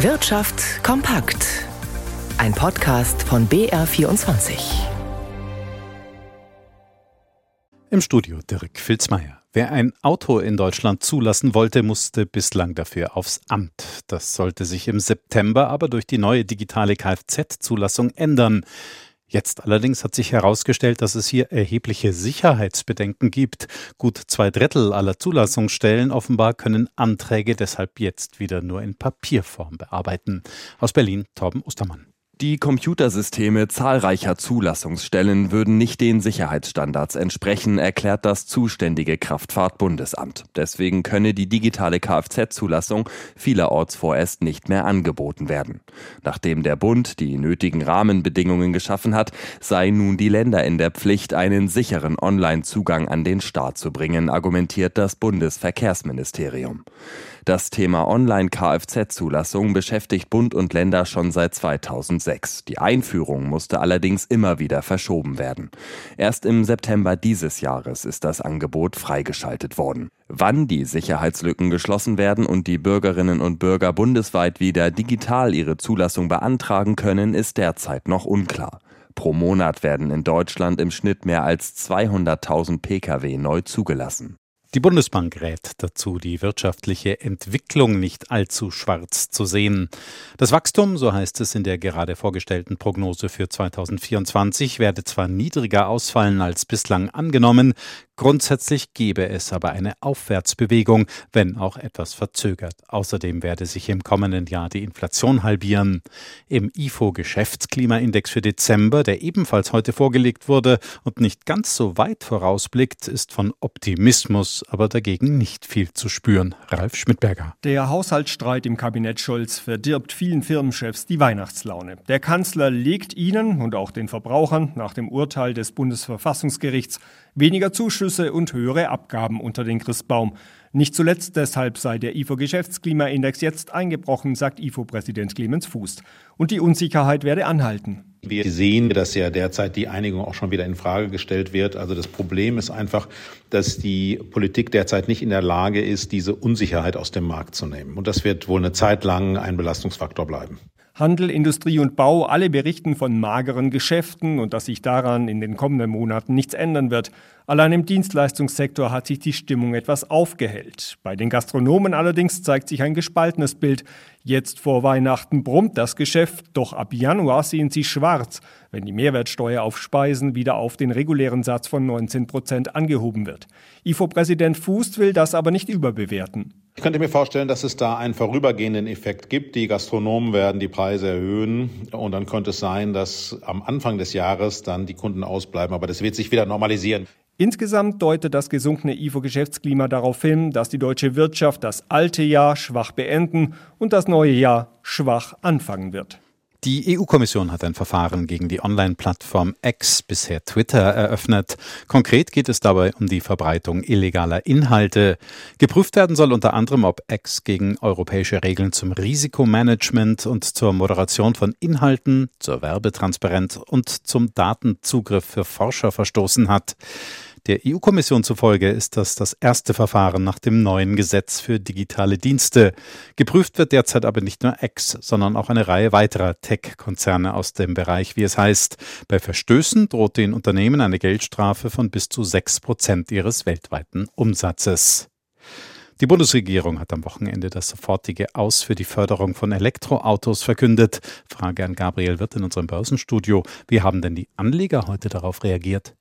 Wirtschaft kompakt. Ein Podcast von BR24. Im Studio Dirk Filzmeier. Wer ein Auto in Deutschland zulassen wollte, musste bislang dafür aufs Amt. Das sollte sich im September aber durch die neue digitale Kfz-Zulassung ändern. Jetzt allerdings hat sich herausgestellt, dass es hier erhebliche Sicherheitsbedenken gibt. Gut zwei Drittel aller Zulassungsstellen offenbar können Anträge deshalb jetzt wieder nur in Papierform bearbeiten. Aus Berlin Torben Ostermann. Die Computersysteme zahlreicher Zulassungsstellen würden nicht den Sicherheitsstandards entsprechen, erklärt das zuständige Kraftfahrtbundesamt. Deswegen könne die digitale Kfz-Zulassung vielerorts vorerst nicht mehr angeboten werden. Nachdem der Bund die nötigen Rahmenbedingungen geschaffen hat, sei nun die Länder in der Pflicht, einen sicheren Online-Zugang an den Start zu bringen, argumentiert das Bundesverkehrsministerium. Das Thema Online-Kfz-Zulassung beschäftigt Bund und Länder schon seit 2006. Die Einführung musste allerdings immer wieder verschoben werden. Erst im September dieses Jahres ist das Angebot freigeschaltet worden. Wann die Sicherheitslücken geschlossen werden und die Bürgerinnen und Bürger bundesweit wieder digital ihre Zulassung beantragen können, ist derzeit noch unklar. Pro Monat werden in Deutschland im Schnitt mehr als 200.000 Pkw neu zugelassen. Die Bundesbank rät dazu, die wirtschaftliche Entwicklung nicht allzu schwarz zu sehen. Das Wachstum, so heißt es in der gerade vorgestellten Prognose für 2024, werde zwar niedriger ausfallen als bislang angenommen, Grundsätzlich gebe es aber eine Aufwärtsbewegung, wenn auch etwas verzögert. Außerdem werde sich im kommenden Jahr die Inflation halbieren. Im IFO Geschäftsklimaindex für Dezember, der ebenfalls heute vorgelegt wurde und nicht ganz so weit vorausblickt, ist von Optimismus aber dagegen nicht viel zu spüren. Ralf Schmidberger. Der Haushaltsstreit im Kabinett Scholz verdirbt vielen Firmenchefs die Weihnachtslaune. Der Kanzler legt ihnen und auch den Verbrauchern nach dem Urteil des Bundesverfassungsgerichts weniger Zuschüsse und höhere Abgaben unter den Christbaum. Nicht zuletzt deshalb sei der IFO-Geschäftsklimaindex jetzt eingebrochen, sagt IFO-Präsident Clemens Fuß. Und die Unsicherheit werde anhalten. Wir sehen, dass ja derzeit die Einigung auch schon wieder in Frage gestellt wird. Also das Problem ist einfach, dass die Politik derzeit nicht in der Lage ist, diese Unsicherheit aus dem Markt zu nehmen. Und das wird wohl eine Zeit lang ein Belastungsfaktor bleiben. Handel, Industrie und Bau, alle berichten von mageren Geschäften und dass sich daran in den kommenden Monaten nichts ändern wird. Allein im Dienstleistungssektor hat sich die Stimmung etwas aufgehellt. Bei den Gastronomen allerdings zeigt sich ein gespaltenes Bild. Jetzt vor Weihnachten brummt das Geschäft, doch ab Januar sehen sie schwarz, wenn die Mehrwertsteuer auf Speisen wieder auf den regulären Satz von 19 Prozent angehoben wird. IFO-Präsident Fuß will das aber nicht überbewerten. Ich könnte mir vorstellen, dass es da einen vorübergehenden Effekt gibt. Die Gastronomen werden die Preise erhöhen und dann könnte es sein, dass am Anfang des Jahres dann die Kunden ausbleiben, aber das wird sich wieder normalisieren. Insgesamt deutet das gesunkene IFO-Geschäftsklima darauf hin, dass die deutsche Wirtschaft das alte Jahr schwach beenden und das neue Jahr schwach anfangen wird. Die EU-Kommission hat ein Verfahren gegen die Online-Plattform X, bisher Twitter, eröffnet. Konkret geht es dabei um die Verbreitung illegaler Inhalte. Geprüft werden soll unter anderem, ob X gegen europäische Regeln zum Risikomanagement und zur Moderation von Inhalten, zur Werbetransparenz und zum Datenzugriff für Forscher verstoßen hat. Der EU-Kommission zufolge ist das das erste Verfahren nach dem neuen Gesetz für digitale Dienste. Geprüft wird derzeit aber nicht nur X, sondern auch eine Reihe weiterer Tech-Konzerne aus dem Bereich, wie es heißt. Bei Verstößen droht den Unternehmen eine Geldstrafe von bis zu sechs Prozent ihres weltweiten Umsatzes. Die Bundesregierung hat am Wochenende das sofortige Aus für die Förderung von Elektroautos verkündet. Frage an Gabriel Wirth in unserem Börsenstudio. Wie haben denn die Anleger heute darauf reagiert?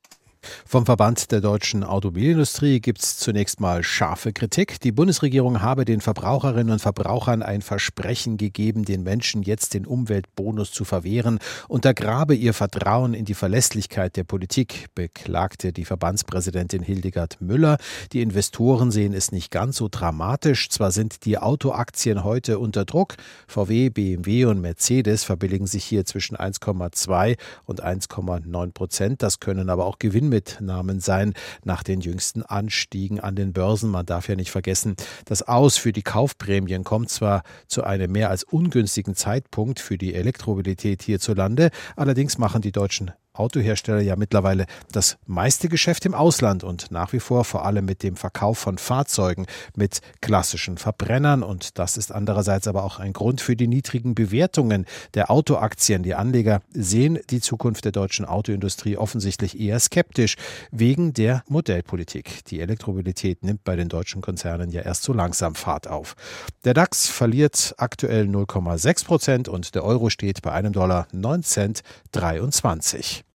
Vom Verband der deutschen Automobilindustrie gibt es zunächst mal scharfe Kritik. Die Bundesregierung habe den Verbraucherinnen und Verbrauchern ein Versprechen gegeben, den Menschen jetzt den Umweltbonus zu verwehren, untergrabe ihr Vertrauen in die Verlässlichkeit der Politik, beklagte die Verbandspräsidentin Hildegard Müller. Die Investoren sehen es nicht ganz so dramatisch. Zwar sind die Autoaktien heute unter Druck. VW, BMW und Mercedes verbilligen sich hier zwischen 1,2 und 1,9 Prozent. Das können aber auch Gewinn Mitnahmen sein nach den jüngsten Anstiegen an den Börsen. Man darf ja nicht vergessen, das Aus für die Kaufprämien kommt zwar zu einem mehr als ungünstigen Zeitpunkt für die Elektromobilität hierzulande, allerdings machen die deutschen Autohersteller ja mittlerweile das meiste Geschäft im Ausland und nach wie vor vor allem mit dem Verkauf von Fahrzeugen mit klassischen Verbrennern. Und das ist andererseits aber auch ein Grund für die niedrigen Bewertungen der Autoaktien. Die Anleger sehen die Zukunft der deutschen Autoindustrie offensichtlich eher skeptisch wegen der Modellpolitik. Die Elektromobilität nimmt bei den deutschen Konzernen ja erst so langsam Fahrt auf. Der DAX verliert aktuell 0,6 Prozent und der Euro steht bei einem Dollar 9 Cent 23.